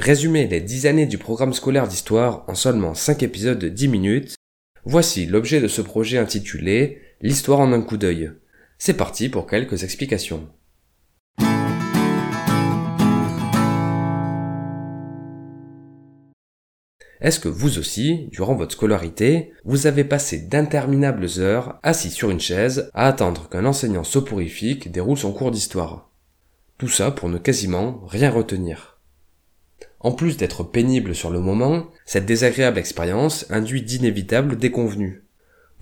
Résumer les 10 années du programme scolaire d'histoire en seulement 5 épisodes de 10 minutes, voici l'objet de ce projet intitulé L'histoire en un coup d'œil. C'est parti pour quelques explications. Est-ce que vous aussi, durant votre scolarité, vous avez passé d'interminables heures assis sur une chaise à attendre qu'un enseignant soporifique déroule son cours d'histoire? Tout ça pour ne quasiment rien retenir. En plus d'être pénible sur le moment, cette désagréable expérience induit d'inévitables déconvenus.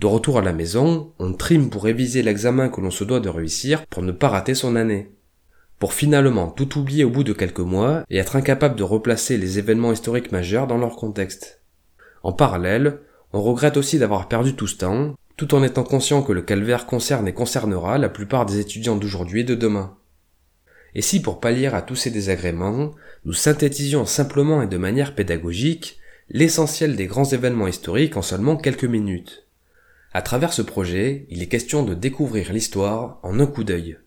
De retour à la maison, on trime pour réviser l'examen que l'on se doit de réussir pour ne pas rater son année. Pour finalement tout oublier au bout de quelques mois et être incapable de replacer les événements historiques majeurs dans leur contexte. En parallèle, on regrette aussi d'avoir perdu tout ce temps, tout en étant conscient que le calvaire concerne et concernera la plupart des étudiants d'aujourd'hui et de demain. Et si pour pallier à tous ces désagréments, nous synthétisions simplement et de manière pédagogique l'essentiel des grands événements historiques en seulement quelques minutes À travers ce projet, il est question de découvrir l'histoire en un coup d'œil.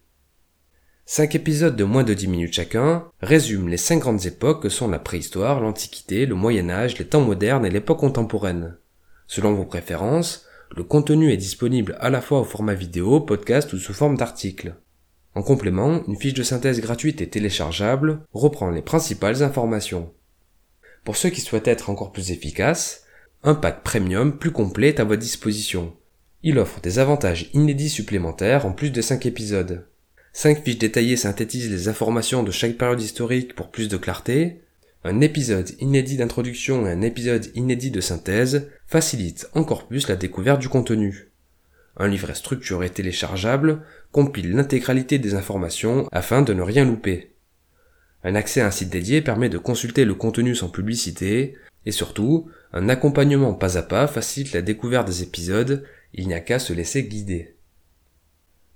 Cinq épisodes de moins de dix minutes chacun résument les cinq grandes époques que sont la préhistoire, l'Antiquité, le Moyen Âge, les temps modernes et l'époque contemporaine. Selon vos préférences, le contenu est disponible à la fois au format vidéo, podcast ou sous forme d'article. En complément, une fiche de synthèse gratuite et téléchargeable reprend les principales informations. Pour ceux qui souhaitent être encore plus efficaces, un pack premium plus complet est à votre disposition. Il offre des avantages inédits supplémentaires en plus de 5 épisodes. 5 fiches détaillées synthétisent les informations de chaque période historique pour plus de clarté. Un épisode inédit d'introduction et un épisode inédit de synthèse facilitent encore plus la découverte du contenu. Un livret structuré téléchargeable compile l'intégralité des informations afin de ne rien louper. Un accès à un site dédié permet de consulter le contenu sans publicité, et surtout, un accompagnement pas à pas facilite la découverte des épisodes, il n'y a qu'à se laisser guider.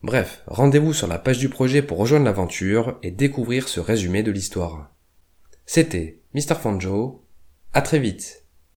Bref, rendez-vous sur la page du projet pour rejoindre l'aventure et découvrir ce résumé de l'histoire. C'était Mr. Fanjo, à très vite